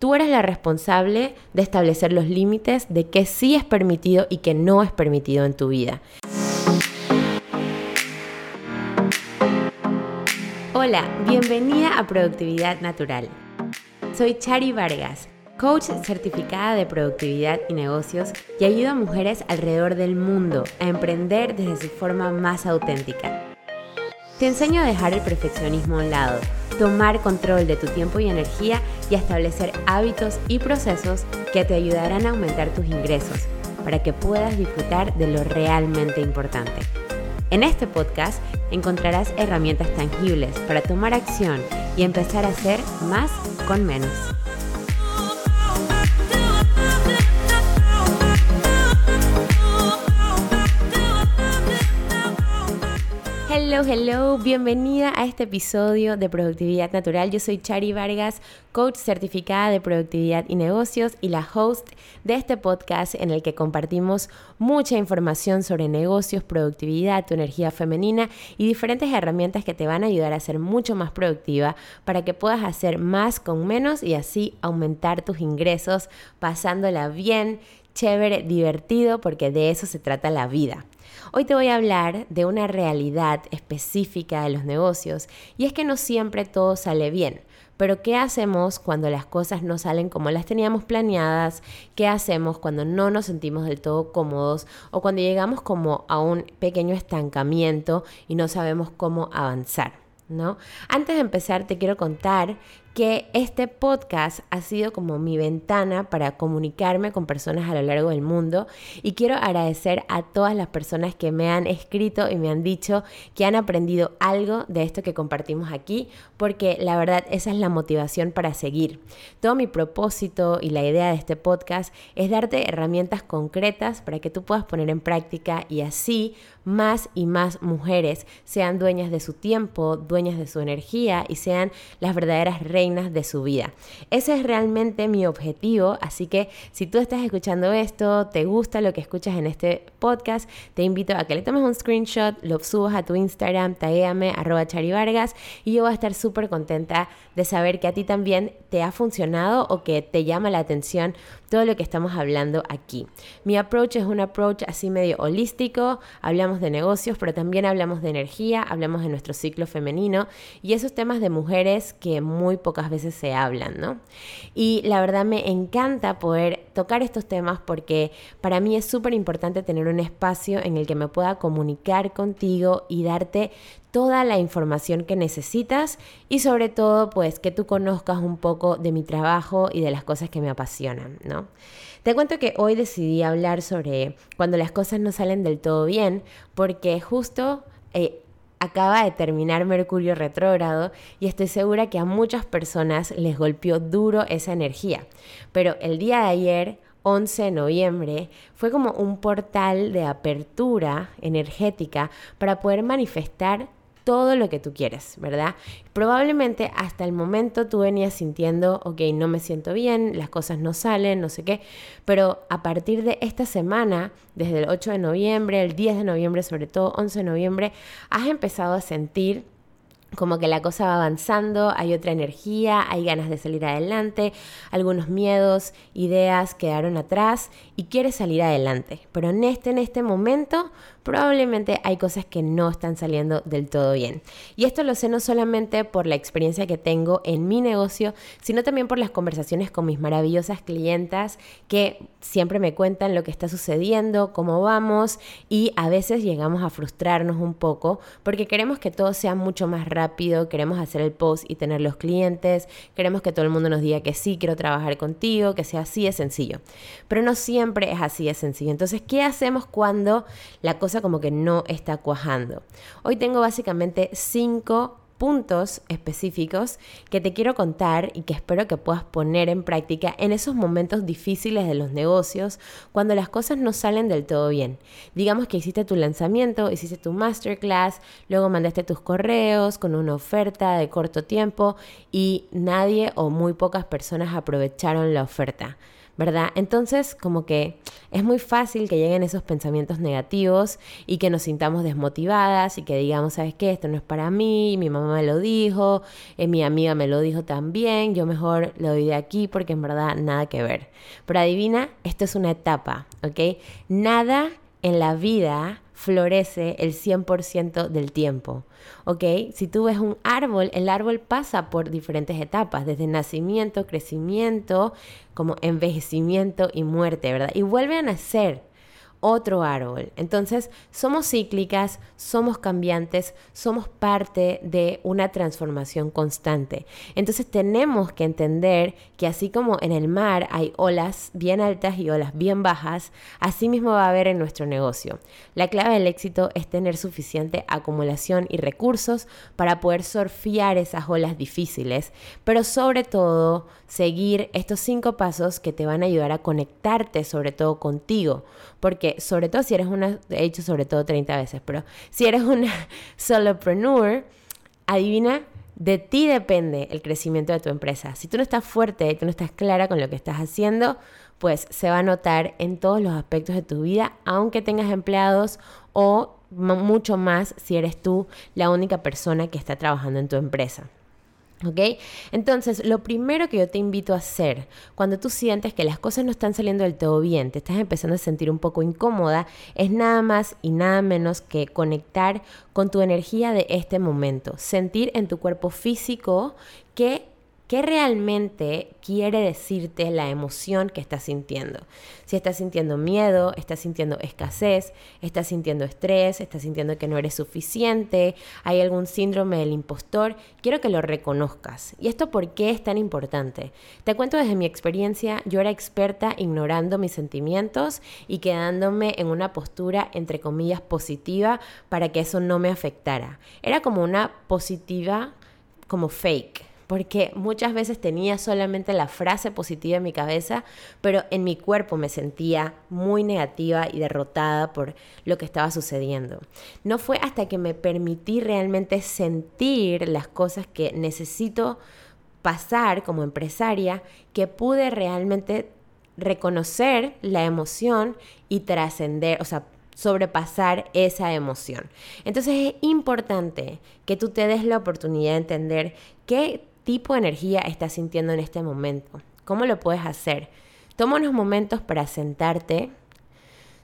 Tú eres la responsable de establecer los límites de qué sí es permitido y qué no es permitido en tu vida. Hola, bienvenida a Productividad Natural. Soy Chari Vargas, coach certificada de productividad y negocios y ayudo a mujeres alrededor del mundo a emprender desde su forma más auténtica. Te enseño a dejar el perfeccionismo a un lado, tomar control de tu tiempo y energía y establecer hábitos y procesos que te ayudarán a aumentar tus ingresos para que puedas disfrutar de lo realmente importante. En este podcast encontrarás herramientas tangibles para tomar acción y empezar a hacer más con menos. Hello, hello, bienvenida a este episodio de Productividad Natural. Yo soy Chari Vargas, coach certificada de productividad y negocios y la host de este podcast en el que compartimos mucha información sobre negocios, productividad, tu energía femenina y diferentes herramientas que te van a ayudar a ser mucho más productiva para que puedas hacer más con menos y así aumentar tus ingresos pasándola bien, chévere, divertido, porque de eso se trata la vida. Hoy te voy a hablar de una realidad específica de los negocios y es que no siempre todo sale bien. Pero ¿qué hacemos cuando las cosas no salen como las teníamos planeadas? ¿Qué hacemos cuando no nos sentimos del todo cómodos o cuando llegamos como a un pequeño estancamiento y no sabemos cómo avanzar? ¿No? Antes de empezar te quiero contar que este podcast ha sido como mi ventana para comunicarme con personas a lo largo del mundo y quiero agradecer a todas las personas que me han escrito y me han dicho que han aprendido algo de esto que compartimos aquí, porque la verdad esa es la motivación para seguir. Todo mi propósito y la idea de este podcast es darte herramientas concretas para que tú puedas poner en práctica y así más y más mujeres sean dueñas de su tiempo, dueñas de su energía y sean las verdaderas de su vida. Ese es realmente mi objetivo, así que si tú estás escuchando esto, te gusta lo que escuchas en este podcast, te invito a que le tomes un screenshot, lo subas a tu Instagram, taguéame arroba charivargas y yo voy a estar súper contenta de saber que a ti también te ha funcionado o que te llama la atención todo lo que estamos hablando aquí. Mi approach es un approach así medio holístico, hablamos de negocios, pero también hablamos de energía, hablamos de nuestro ciclo femenino y esos temas de mujeres que muy pocas veces se hablan, ¿no? Y la verdad me encanta poder tocar estos temas porque para mí es súper importante tener un espacio en el que me pueda comunicar contigo y darte toda la información que necesitas y sobre todo pues que tú conozcas un poco de mi trabajo y de las cosas que me apasionan, ¿no? Te cuento que hoy decidí hablar sobre cuando las cosas no salen del todo bien porque justo eh, acaba de terminar Mercurio retrógrado y estoy segura que a muchas personas les golpeó duro esa energía. Pero el día de ayer 11 de noviembre fue como un portal de apertura energética para poder manifestar todo lo que tú quieres, ¿verdad? Probablemente hasta el momento tú venías sintiendo, ok, no me siento bien, las cosas no salen, no sé qué, pero a partir de esta semana, desde el 8 de noviembre, el 10 de noviembre, sobre todo 11 de noviembre, has empezado a sentir como que la cosa va avanzando, hay otra energía, hay ganas de salir adelante, algunos miedos, ideas quedaron atrás y quieres salir adelante. Pero en este, en este momento probablemente hay cosas que no están saliendo del todo bien. Y esto lo sé no solamente por la experiencia que tengo en mi negocio, sino también por las conversaciones con mis maravillosas clientas que siempre me cuentan lo que está sucediendo, cómo vamos y a veces llegamos a frustrarnos un poco porque queremos que todo sea mucho más rápido, queremos hacer el post y tener los clientes, queremos que todo el mundo nos diga que sí, quiero trabajar contigo, que sea así de sencillo. Pero no siempre es así de sencillo. Entonces, ¿qué hacemos cuando la cosa como que no está cuajando. Hoy tengo básicamente cinco puntos específicos que te quiero contar y que espero que puedas poner en práctica en esos momentos difíciles de los negocios cuando las cosas no salen del todo bien. Digamos que hiciste tu lanzamiento, hiciste tu masterclass, luego mandaste tus correos con una oferta de corto tiempo y nadie o muy pocas personas aprovecharon la oferta. ¿Verdad? Entonces, como que es muy fácil que lleguen esos pensamientos negativos y que nos sintamos desmotivadas y que digamos, ¿sabes qué? Esto no es para mí, mi mamá me lo dijo, eh, mi amiga me lo dijo también, yo mejor lo doy de aquí porque en verdad nada que ver. Pero adivina, esto es una etapa, ¿ok? Nada en la vida florece el 100% del tiempo. ¿Ok? Si tú ves un árbol, el árbol pasa por diferentes etapas, desde nacimiento, crecimiento, como envejecimiento y muerte, ¿verdad? Y vuelve a nacer otro árbol. Entonces, somos cíclicas, somos cambiantes, somos parte de una transformación constante. Entonces, tenemos que entender que así como en el mar hay olas bien altas y olas bien bajas, así mismo va a haber en nuestro negocio. La clave del éxito es tener suficiente acumulación y recursos para poder surfear esas olas difíciles, pero sobre todo seguir estos cinco pasos que te van a ayudar a conectarte sobre todo contigo, porque sobre todo si eres una, he dicho sobre todo 30 veces, pero si eres una solopreneur, adivina, de ti depende el crecimiento de tu empresa. Si tú no estás fuerte tú no estás clara con lo que estás haciendo, pues se va a notar en todos los aspectos de tu vida, aunque tengas empleados o mucho más si eres tú la única persona que está trabajando en tu empresa. ¿Ok? Entonces, lo primero que yo te invito a hacer cuando tú sientes que las cosas no están saliendo del todo bien, te estás empezando a sentir un poco incómoda, es nada más y nada menos que conectar con tu energía de este momento, sentir en tu cuerpo físico que ¿Qué realmente quiere decirte la emoción que estás sintiendo? Si estás sintiendo miedo, estás sintiendo escasez, estás sintiendo estrés, estás sintiendo que no eres suficiente, hay algún síndrome del impostor, quiero que lo reconozcas. ¿Y esto por qué es tan importante? Te cuento desde mi experiencia, yo era experta ignorando mis sentimientos y quedándome en una postura entre comillas positiva para que eso no me afectara. Era como una positiva como fake porque muchas veces tenía solamente la frase positiva en mi cabeza, pero en mi cuerpo me sentía muy negativa y derrotada por lo que estaba sucediendo. No fue hasta que me permití realmente sentir las cosas que necesito pasar como empresaria que pude realmente reconocer la emoción y trascender, o sea, sobrepasar esa emoción. Entonces es importante que tú te des la oportunidad de entender qué tipo de energía estás sintiendo en este momento. ¿Cómo lo puedes hacer? Toma unos momentos para sentarte,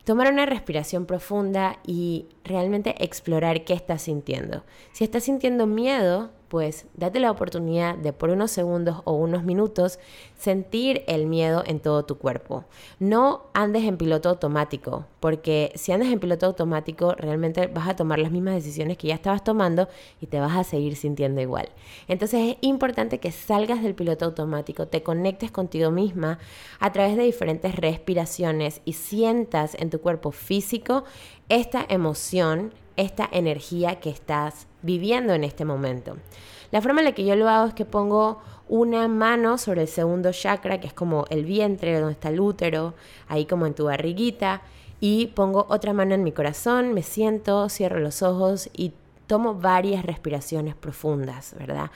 tomar una respiración profunda y realmente explorar qué estás sintiendo. Si estás sintiendo miedo, pues date la oportunidad de por unos segundos o unos minutos sentir el miedo en todo tu cuerpo. No andes en piloto automático, porque si andas en piloto automático realmente vas a tomar las mismas decisiones que ya estabas tomando y te vas a seguir sintiendo igual. Entonces es importante que salgas del piloto automático, te conectes contigo misma a través de diferentes respiraciones y sientas en tu cuerpo físico esta emoción esta energía que estás viviendo en este momento. La forma en la que yo lo hago es que pongo una mano sobre el segundo chakra, que es como el vientre, donde está el útero, ahí como en tu barriguita, y pongo otra mano en mi corazón, me siento, cierro los ojos y tomo varias respiraciones profundas, ¿verdad?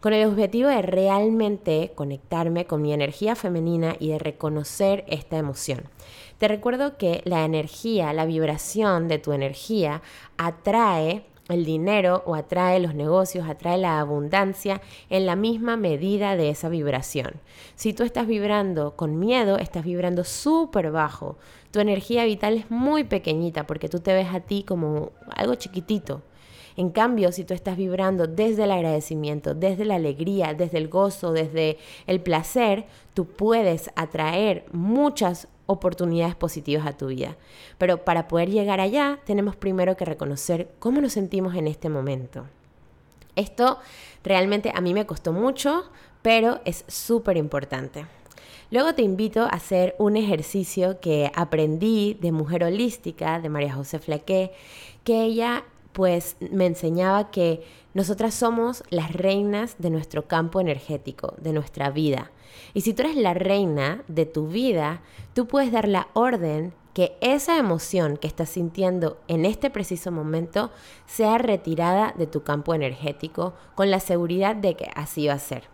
Con el objetivo de realmente conectarme con mi energía femenina y de reconocer esta emoción. Te recuerdo que la energía, la vibración de tu energía atrae el dinero o atrae los negocios, atrae la abundancia en la misma medida de esa vibración. Si tú estás vibrando con miedo, estás vibrando súper bajo. Tu energía vital es muy pequeñita porque tú te ves a ti como algo chiquitito. En cambio, si tú estás vibrando desde el agradecimiento, desde la alegría, desde el gozo, desde el placer, tú puedes atraer muchas oportunidades positivas a tu vida. Pero para poder llegar allá, tenemos primero que reconocer cómo nos sentimos en este momento. Esto realmente a mí me costó mucho, pero es súper importante. Luego te invito a hacer un ejercicio que aprendí de Mujer Holística, de María José Flaqué, que ella pues me enseñaba que nosotras somos las reinas de nuestro campo energético, de nuestra vida. Y si tú eres la reina de tu vida, tú puedes dar la orden que esa emoción que estás sintiendo en este preciso momento sea retirada de tu campo energético con la seguridad de que así va a ser.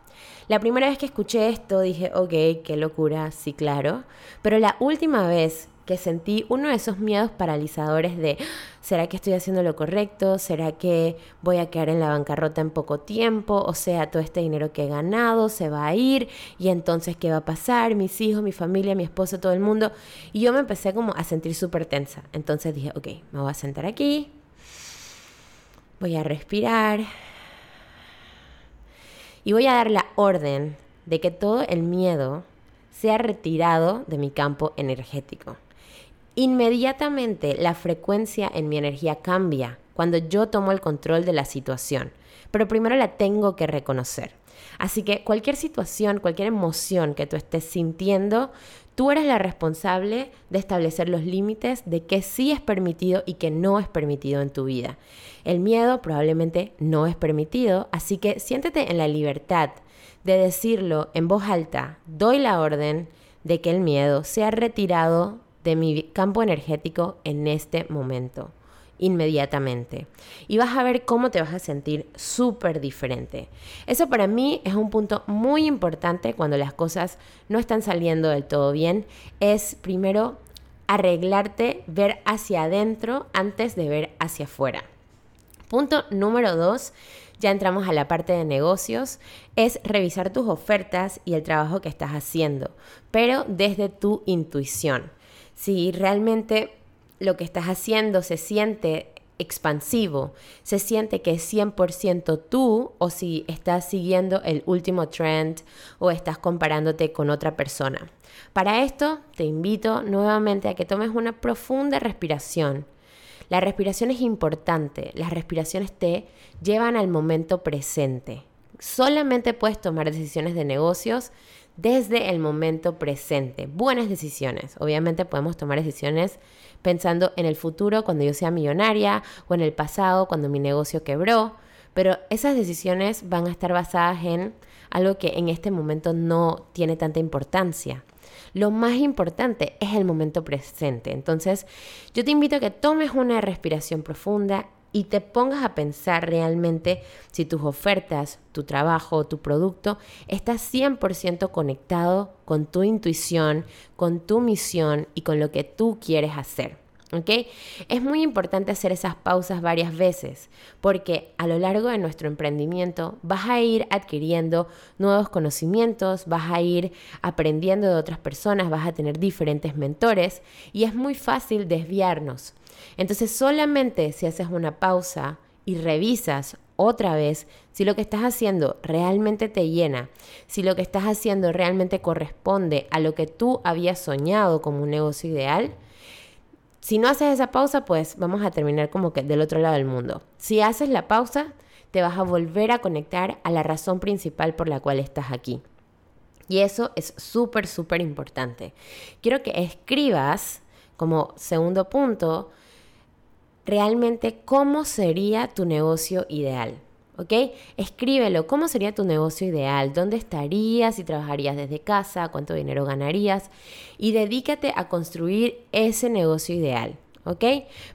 La primera vez que escuché esto dije, ok, qué locura, sí, claro. Pero la última vez que sentí uno de esos miedos paralizadores de, ¿será que estoy haciendo lo correcto? ¿Será que voy a quedar en la bancarrota en poco tiempo? O sea, todo este dinero que he ganado se va a ir y entonces, ¿qué va a pasar? Mis hijos, mi familia, mi esposo, todo el mundo. Y yo me empecé como a sentir súper tensa. Entonces dije, ok, me voy a sentar aquí, voy a respirar y voy a dar la orden de que todo el miedo sea retirado de mi campo energético. Inmediatamente la frecuencia en mi energía cambia cuando yo tomo el control de la situación, pero primero la tengo que reconocer. Así que cualquier situación, cualquier emoción que tú estés sintiendo, tú eres la responsable de establecer los límites de qué sí es permitido y qué no es permitido en tu vida. El miedo probablemente no es permitido, así que siéntete en la libertad de decirlo en voz alta, doy la orden de que el miedo sea retirado de mi campo energético en este momento, inmediatamente. Y vas a ver cómo te vas a sentir súper diferente. Eso para mí es un punto muy importante cuando las cosas no están saliendo del todo bien. Es primero arreglarte, ver hacia adentro antes de ver hacia afuera. Punto número dos ya entramos a la parte de negocios, es revisar tus ofertas y el trabajo que estás haciendo, pero desde tu intuición. Si realmente lo que estás haciendo se siente expansivo, se siente que es 100% tú o si estás siguiendo el último trend o estás comparándote con otra persona. Para esto te invito nuevamente a que tomes una profunda respiración la respiración es importante, las respiraciones te llevan al momento presente. Solamente puedes tomar decisiones de negocios desde el momento presente. Buenas decisiones. Obviamente podemos tomar decisiones pensando en el futuro cuando yo sea millonaria o en el pasado cuando mi negocio quebró, pero esas decisiones van a estar basadas en algo que en este momento no tiene tanta importancia. Lo más importante es el momento presente. Entonces, yo te invito a que tomes una respiración profunda y te pongas a pensar realmente si tus ofertas, tu trabajo, tu producto está 100% conectado con tu intuición, con tu misión y con lo que tú quieres hacer. ¿Ok? Es muy importante hacer esas pausas varias veces porque a lo largo de nuestro emprendimiento vas a ir adquiriendo nuevos conocimientos, vas a ir aprendiendo de otras personas, vas a tener diferentes mentores y es muy fácil desviarnos. Entonces solamente si haces una pausa y revisas otra vez si lo que estás haciendo realmente te llena, si lo que estás haciendo realmente corresponde a lo que tú habías soñado como un negocio ideal, si no haces esa pausa, pues vamos a terminar como que del otro lado del mundo. Si haces la pausa, te vas a volver a conectar a la razón principal por la cual estás aquí. Y eso es súper, súper importante. Quiero que escribas como segundo punto realmente cómo sería tu negocio ideal. ¿Ok? Escríbelo, ¿cómo sería tu negocio ideal? ¿Dónde estarías? ¿Si trabajarías desde casa? ¿Cuánto dinero ganarías? Y dedícate a construir ese negocio ideal. ¿ok?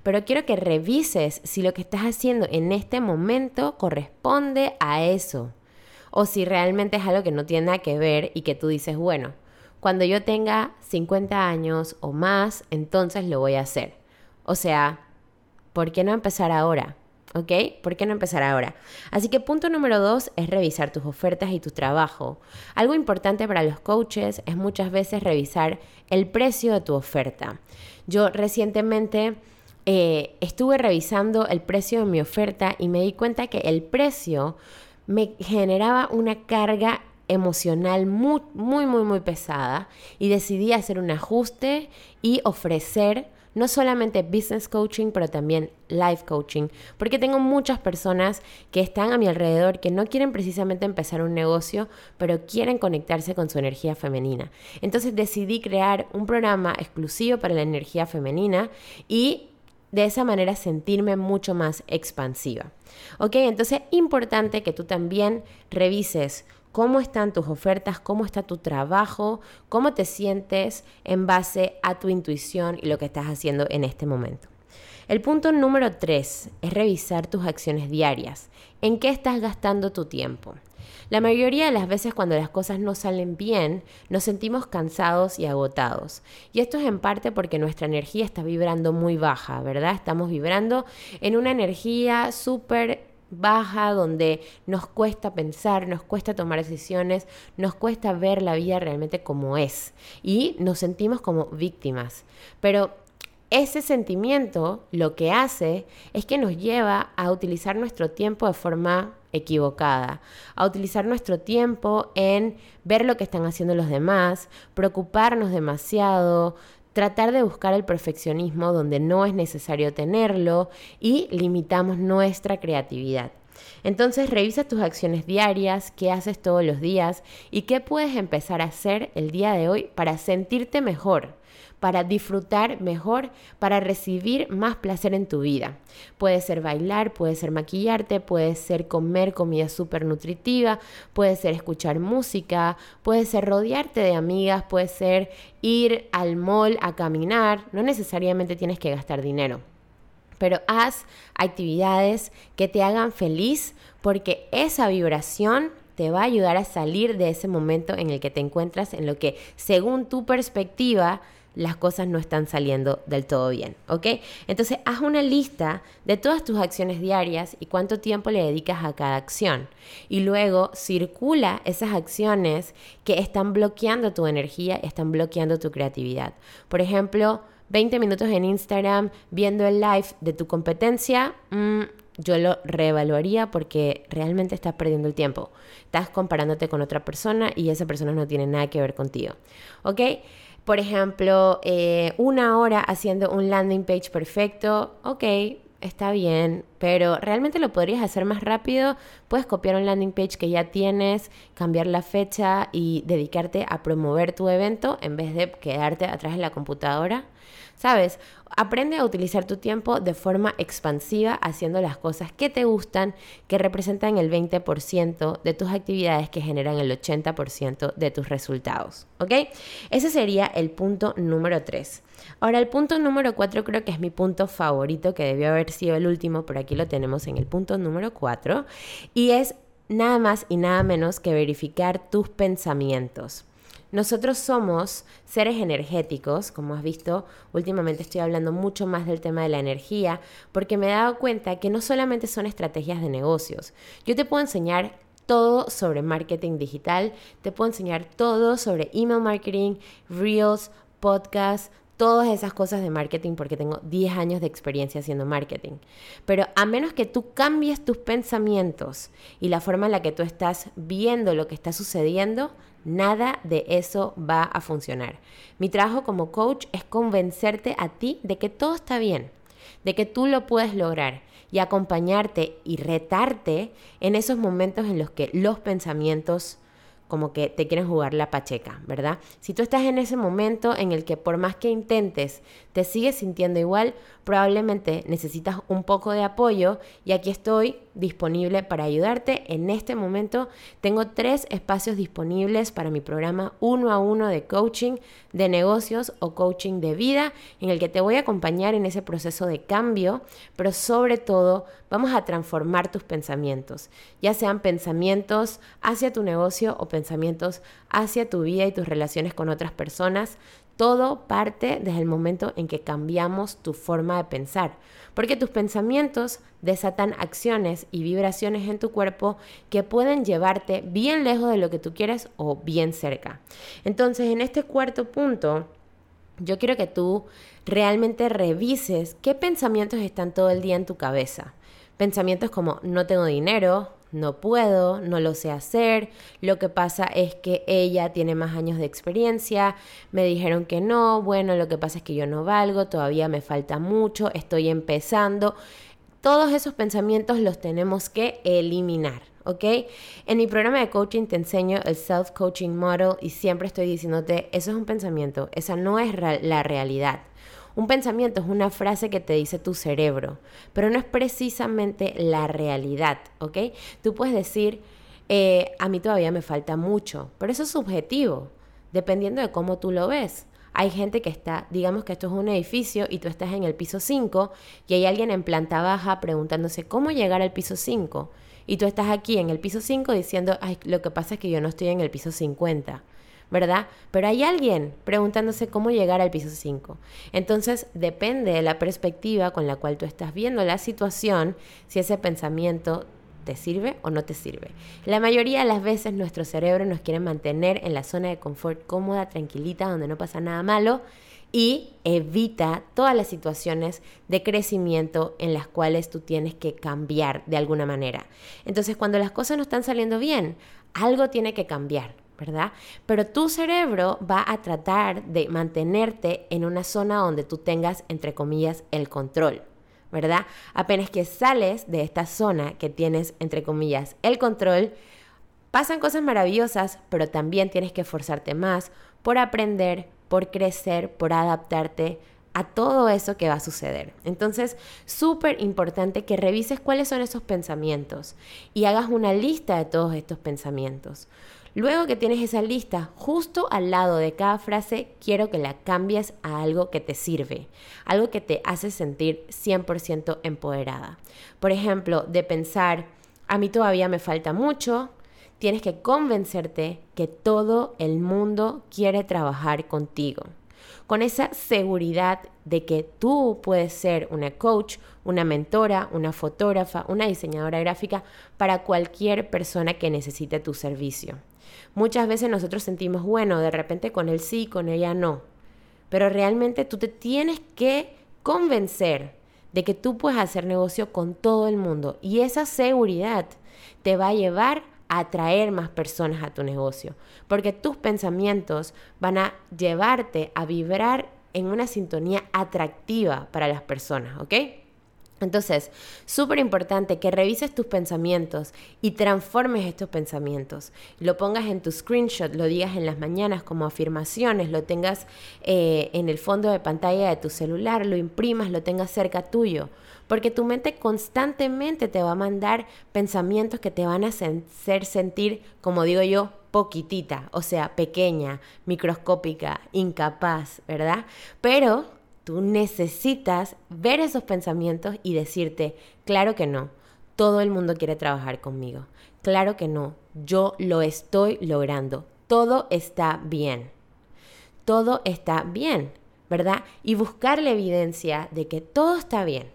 Pero quiero que revises si lo que estás haciendo en este momento corresponde a eso. O si realmente es algo que no tiene nada que ver y que tú dices, bueno, cuando yo tenga 50 años o más, entonces lo voy a hacer. O sea, ¿por qué no empezar ahora? ¿Ok? ¿Por qué no empezar ahora? Así que punto número dos es revisar tus ofertas y tu trabajo. Algo importante para los coaches es muchas veces revisar el precio de tu oferta. Yo recientemente eh, estuve revisando el precio de mi oferta y me di cuenta que el precio me generaba una carga emocional muy, muy, muy, muy pesada y decidí hacer un ajuste y ofrecer no solamente business coaching, pero también life coaching, porque tengo muchas personas que están a mi alrededor que no quieren precisamente empezar un negocio, pero quieren conectarse con su energía femenina. Entonces decidí crear un programa exclusivo para la energía femenina y de esa manera sentirme mucho más expansiva. Ok, entonces importante que tú también revises cómo están tus ofertas, cómo está tu trabajo, cómo te sientes en base a tu intuición y lo que estás haciendo en este momento. El punto número tres es revisar tus acciones diarias. ¿En qué estás gastando tu tiempo? La mayoría de las veces cuando las cosas no salen bien, nos sentimos cansados y agotados. Y esto es en parte porque nuestra energía está vibrando muy baja, ¿verdad? Estamos vibrando en una energía súper baja, donde nos cuesta pensar, nos cuesta tomar decisiones, nos cuesta ver la vida realmente como es y nos sentimos como víctimas. Pero ese sentimiento lo que hace es que nos lleva a utilizar nuestro tiempo de forma equivocada, a utilizar nuestro tiempo en ver lo que están haciendo los demás, preocuparnos demasiado, tratar de buscar el perfeccionismo donde no es necesario tenerlo y limitamos nuestra creatividad. Entonces revisa tus acciones diarias, qué haces todos los días y qué puedes empezar a hacer el día de hoy para sentirte mejor, para disfrutar mejor, para recibir más placer en tu vida. Puede ser bailar, puede ser maquillarte, puede ser comer comida súper nutritiva, puede ser escuchar música, puede ser rodearte de amigas, puede ser ir al mall a caminar. No necesariamente tienes que gastar dinero pero haz actividades que te hagan feliz porque esa vibración te va a ayudar a salir de ese momento en el que te encuentras, en lo que según tu perspectiva las cosas no están saliendo del todo bien, ¿ok? Entonces haz una lista de todas tus acciones diarias y cuánto tiempo le dedicas a cada acción. Y luego circula esas acciones que están bloqueando tu energía, están bloqueando tu creatividad. Por ejemplo, 20 minutos en Instagram viendo el live de tu competencia, mm, yo lo reevaluaría porque realmente estás perdiendo el tiempo. Estás comparándote con otra persona y esa persona no tiene nada que ver contigo. ¿Ok? Por ejemplo, eh, una hora haciendo un landing page perfecto, ok, está bien, pero realmente lo podrías hacer más rápido. Puedes copiar un landing page que ya tienes, cambiar la fecha y dedicarte a promover tu evento en vez de quedarte atrás de la computadora. ¿Sabes? Aprende a utilizar tu tiempo de forma expansiva haciendo las cosas que te gustan, que representan el 20% de tus actividades que generan el 80% de tus resultados. ¿Ok? Ese sería el punto número 3. Ahora, el punto número 4 creo que es mi punto favorito, que debió haber sido el último, pero aquí lo tenemos en el punto número 4, y es nada más y nada menos que verificar tus pensamientos. Nosotros somos seres energéticos, como has visto, últimamente estoy hablando mucho más del tema de la energía, porque me he dado cuenta que no solamente son estrategias de negocios. Yo te puedo enseñar todo sobre marketing digital, te puedo enseñar todo sobre email marketing, reels, podcasts, todas esas cosas de marketing porque tengo 10 años de experiencia haciendo marketing. Pero a menos que tú cambies tus pensamientos y la forma en la que tú estás viendo lo que está sucediendo, nada de eso va a funcionar. Mi trabajo como coach es convencerte a ti de que todo está bien, de que tú lo puedes lograr y acompañarte y retarte en esos momentos en los que los pensamientos como que te quieren jugar la pacheca, ¿verdad? Si tú estás en ese momento en el que por más que intentes te sigues sintiendo igual, probablemente necesitas un poco de apoyo y aquí estoy disponible para ayudarte. En este momento tengo tres espacios disponibles para mi programa uno a uno de coaching de negocios o coaching de vida, en el que te voy a acompañar en ese proceso de cambio, pero sobre todo vamos a transformar tus pensamientos, ya sean pensamientos hacia tu negocio o pensamientos hacia tu vida y tus relaciones con otras personas. Todo parte desde el momento en que cambiamos tu forma de pensar, porque tus pensamientos desatan acciones y vibraciones en tu cuerpo que pueden llevarte bien lejos de lo que tú quieres o bien cerca. Entonces, en este cuarto punto, yo quiero que tú realmente revises qué pensamientos están todo el día en tu cabeza. Pensamientos como no tengo dinero, no puedo, no lo sé hacer, lo que pasa es que ella tiene más años de experiencia, me dijeron que no, bueno, lo que pasa es que yo no valgo, todavía me falta mucho, estoy empezando. Todos esos pensamientos los tenemos que eliminar. ¿ok? En mi programa de coaching te enseño el self-coaching model y siempre estoy diciéndote, eso es un pensamiento, esa no es la realidad. Un pensamiento es una frase que te dice tu cerebro, pero no es precisamente la realidad, ¿ok? Tú puedes decir, eh, a mí todavía me falta mucho, pero eso es subjetivo, dependiendo de cómo tú lo ves. Hay gente que está, digamos que esto es un edificio y tú estás en el piso 5 y hay alguien en planta baja preguntándose cómo llegar al piso 5 Y tú estás aquí en el piso 5 diciendo, ay, lo que pasa es que yo no estoy en el piso 50. ¿Verdad? Pero hay alguien preguntándose cómo llegar al piso 5. Entonces, depende de la perspectiva con la cual tú estás viendo la situación, si ese pensamiento te sirve o no te sirve. La mayoría de las veces nuestro cerebro nos quiere mantener en la zona de confort cómoda, tranquilita, donde no pasa nada malo y evita todas las situaciones de crecimiento en las cuales tú tienes que cambiar de alguna manera. Entonces, cuando las cosas no están saliendo bien, algo tiene que cambiar. ¿Verdad? Pero tu cerebro va a tratar de mantenerte en una zona donde tú tengas, entre comillas, el control, ¿verdad? Apenas que sales de esta zona que tienes, entre comillas, el control, pasan cosas maravillosas, pero también tienes que esforzarte más por aprender, por crecer, por adaptarte a todo eso que va a suceder. Entonces, súper importante que revises cuáles son esos pensamientos y hagas una lista de todos estos pensamientos. Luego que tienes esa lista, justo al lado de cada frase, quiero que la cambies a algo que te sirve, algo que te hace sentir 100% empoderada. Por ejemplo, de pensar, a mí todavía me falta mucho, tienes que convencerte que todo el mundo quiere trabajar contigo. Con esa seguridad de que tú puedes ser una coach, una mentora, una fotógrafa, una diseñadora gráfica para cualquier persona que necesite tu servicio. Muchas veces nosotros sentimos, bueno, de repente con él sí, con ella no. Pero realmente tú te tienes que convencer de que tú puedes hacer negocio con todo el mundo. Y esa seguridad te va a llevar a atraer más personas a tu negocio. Porque tus pensamientos van a llevarte a vibrar en una sintonía atractiva para las personas, ¿ok? Entonces, súper importante que revises tus pensamientos y transformes estos pensamientos. Lo pongas en tu screenshot, lo digas en las mañanas como afirmaciones, lo tengas eh, en el fondo de pantalla de tu celular, lo imprimas, lo tengas cerca tuyo. Porque tu mente constantemente te va a mandar pensamientos que te van a hacer sentir, como digo yo, poquitita, o sea, pequeña, microscópica, incapaz, ¿verdad? Pero Tú necesitas ver esos pensamientos y decirte, claro que no, todo el mundo quiere trabajar conmigo. Claro que no, yo lo estoy logrando. Todo está bien. Todo está bien, ¿verdad? Y buscar la evidencia de que todo está bien.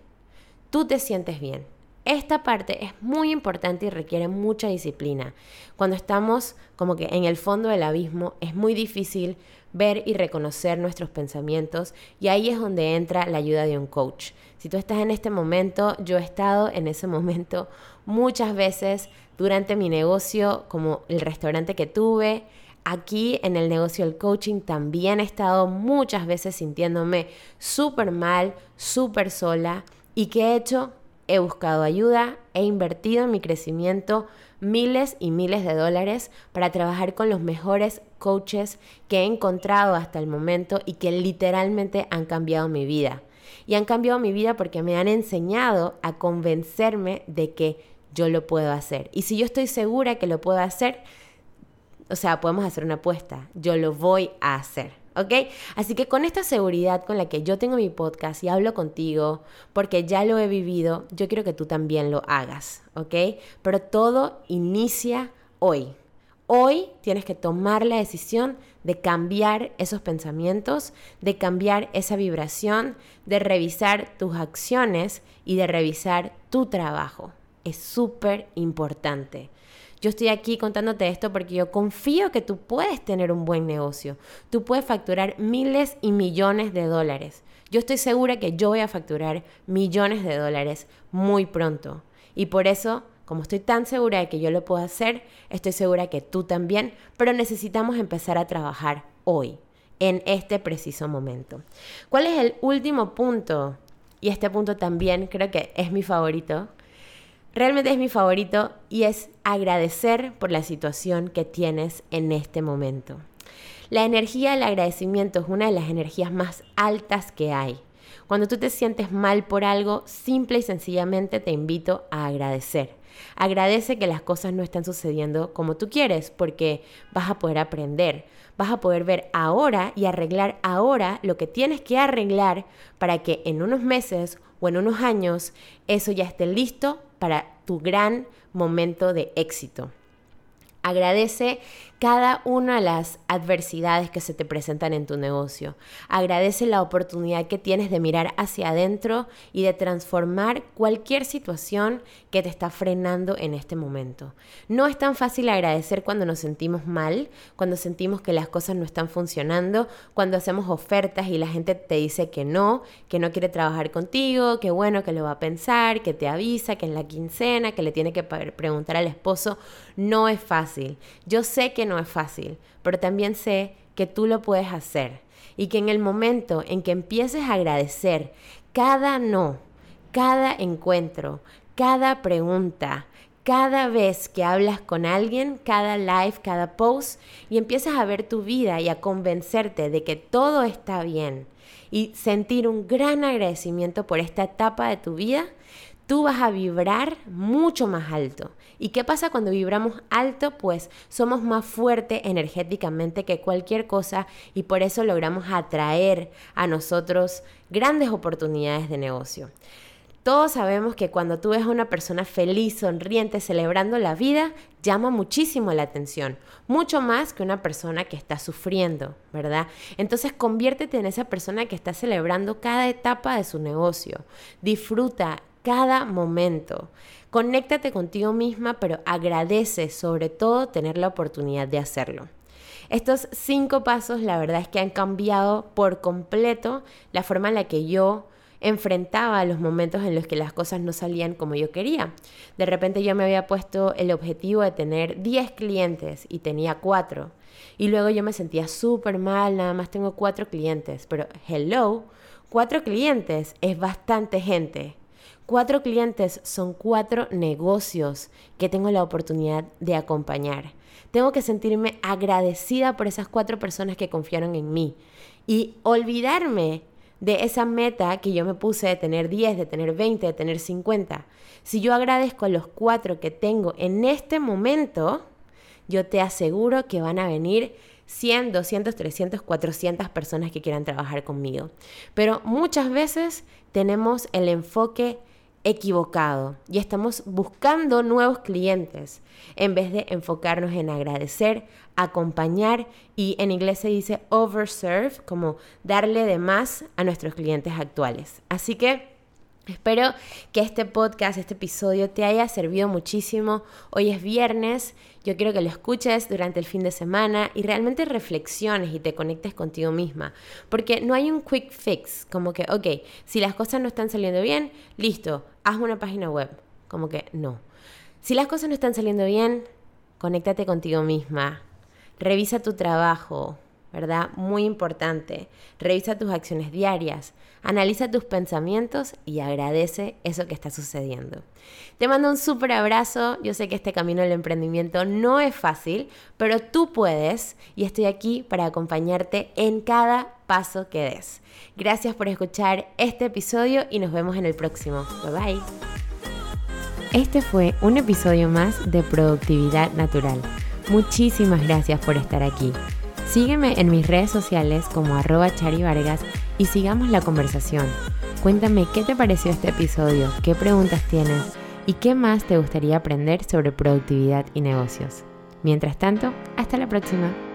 Tú te sientes bien. Esta parte es muy importante y requiere mucha disciplina. Cuando estamos como que en el fondo del abismo es muy difícil ver y reconocer nuestros pensamientos y ahí es donde entra la ayuda de un coach. Si tú estás en este momento, yo he estado en ese momento muchas veces durante mi negocio, como el restaurante que tuve, aquí en el negocio del coaching también he estado muchas veces sintiéndome súper mal, súper sola. ¿Y qué he hecho? He buscado ayuda, he invertido en mi crecimiento miles y miles de dólares para trabajar con los mejores coaches que he encontrado hasta el momento y que literalmente han cambiado mi vida. Y han cambiado mi vida porque me han enseñado a convencerme de que yo lo puedo hacer. Y si yo estoy segura que lo puedo hacer, o sea, podemos hacer una apuesta, yo lo voy a hacer. ¿Ok? Así que con esta seguridad con la que yo tengo mi podcast y hablo contigo, porque ya lo he vivido, yo quiero que tú también lo hagas, ¿ok? Pero todo inicia hoy. Hoy tienes que tomar la decisión de cambiar esos pensamientos, de cambiar esa vibración, de revisar tus acciones y de revisar tu trabajo. Es súper importante. Yo estoy aquí contándote esto porque yo confío que tú puedes tener un buen negocio. Tú puedes facturar miles y millones de dólares. Yo estoy segura que yo voy a facturar millones de dólares muy pronto. Y por eso, como estoy tan segura de que yo lo puedo hacer, estoy segura que tú también, pero necesitamos empezar a trabajar hoy, en este preciso momento. ¿Cuál es el último punto? Y este punto también creo que es mi favorito, Realmente es mi favorito y es agradecer por la situación que tienes en este momento. La energía del agradecimiento es una de las energías más altas que hay. Cuando tú te sientes mal por algo, simple y sencillamente te invito a agradecer. Agradece que las cosas no están sucediendo como tú quieres, porque vas a poder aprender, vas a poder ver ahora y arreglar ahora lo que tienes que arreglar para que en unos meses o en unos años eso ya esté listo para tu gran momento de éxito. Agradece cada una de las adversidades que se te presentan en tu negocio. Agradece la oportunidad que tienes de mirar hacia adentro y de transformar cualquier situación que te está frenando en este momento. No es tan fácil agradecer cuando nos sentimos mal, cuando sentimos que las cosas no están funcionando, cuando hacemos ofertas y la gente te dice que no, que no quiere trabajar contigo, que bueno, que lo va a pensar, que te avisa, que en la quincena, que le tiene que preguntar al esposo. No es yo sé que no es fácil, pero también sé que tú lo puedes hacer. Y que en el momento en que empieces a agradecer cada no, cada encuentro, cada pregunta, cada vez que hablas con alguien, cada live, cada post, y empiezas a ver tu vida y a convencerte de que todo está bien y sentir un gran agradecimiento por esta etapa de tu vida, tú vas a vibrar mucho más alto. ¿Y qué pasa cuando vibramos alto? Pues somos más fuertes energéticamente que cualquier cosa y por eso logramos atraer a nosotros grandes oportunidades de negocio. Todos sabemos que cuando tú ves a una persona feliz, sonriente, celebrando la vida, llama muchísimo la atención, mucho más que una persona que está sufriendo, ¿verdad? Entonces conviértete en esa persona que está celebrando cada etapa de su negocio. Disfruta cada momento. Conéctate contigo misma, pero agradece sobre todo tener la oportunidad de hacerlo. Estos cinco pasos la verdad es que han cambiado por completo la forma en la que yo enfrentaba los momentos en los que las cosas no salían como yo quería. De repente yo me había puesto el objetivo de tener 10 clientes y tenía 4. Y luego yo me sentía súper mal, nada más tengo 4 clientes. Pero hello, 4 clientes es bastante gente. Cuatro clientes son cuatro negocios que tengo la oportunidad de acompañar. Tengo que sentirme agradecida por esas cuatro personas que confiaron en mí y olvidarme de esa meta que yo me puse de tener 10, de tener 20, de tener 50. Si yo agradezco a los cuatro que tengo en este momento, yo te aseguro que van a venir 100, 200, 300, 400 personas que quieran trabajar conmigo. Pero muchas veces tenemos el enfoque equivocado y estamos buscando nuevos clientes en vez de enfocarnos en agradecer, acompañar y en inglés se dice overserve, como darle de más a nuestros clientes actuales. Así que Espero que este podcast, este episodio te haya servido muchísimo. Hoy es viernes, yo quiero que lo escuches durante el fin de semana y realmente reflexiones y te conectes contigo misma. Porque no hay un quick fix, como que, ok, si las cosas no están saliendo bien, listo, haz una página web. Como que no. Si las cosas no están saliendo bien, conéctate contigo misma. Revisa tu trabajo, ¿verdad? Muy importante. Revisa tus acciones diarias, analiza tus pensamientos y agradece eso que está sucediendo. Te mando un súper abrazo. Yo sé que este camino del emprendimiento no es fácil, pero tú puedes y estoy aquí para acompañarte en cada paso que des. Gracias por escuchar este episodio y nos vemos en el próximo. Bye bye. Este fue un episodio más de Productividad Natural. Muchísimas gracias por estar aquí. Sígueme en mis redes sociales como arroba charivargas y sigamos la conversación. Cuéntame qué te pareció este episodio, qué preguntas tienes y qué más te gustaría aprender sobre productividad y negocios. Mientras tanto, hasta la próxima.